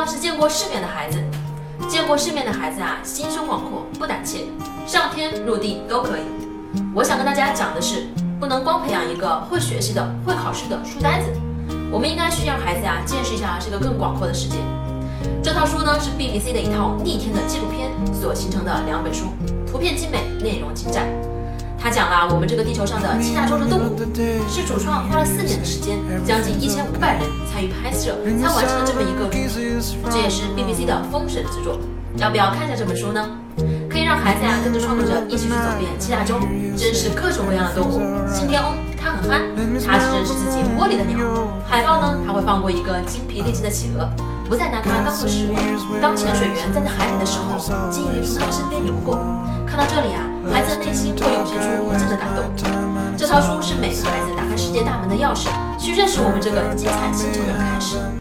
个是见过世面的孩子。见过世面的孩子啊，心胸广阔，不胆怯，上天入地都可以。我想跟大家讲的是，不能光培养一个会学习的、会考试的书呆子，我们应该去让孩子呀见识一下这个更广阔的世界。这套书呢是 BBC 的一套逆天的纪录片所形成的两本书，图片精美，内容精湛。它讲了我们这个地球上的七大洲的动物，是主创花了四年的时间，将近一千五百人参与拍摄，才完成了这么一个。这也是 BBC 的封神之作。要不要看一下这本书呢？可以让孩子呀跟着创作者一起去走遍七大洲，认识各种各样的动物。信天翁它很憨，它只认识自己窝里的鸟。海豹呢，它会放过一个精疲力尽的企鹅，不再拿它当做食物。当潜水员站在海里的时候，鲸鱼从他们身边游过。看到这里啊，孩子的内心会涌现出无尽的感动。这套书是每个孩子打开世界大门的钥匙，去认识我们这个精彩星球的开始。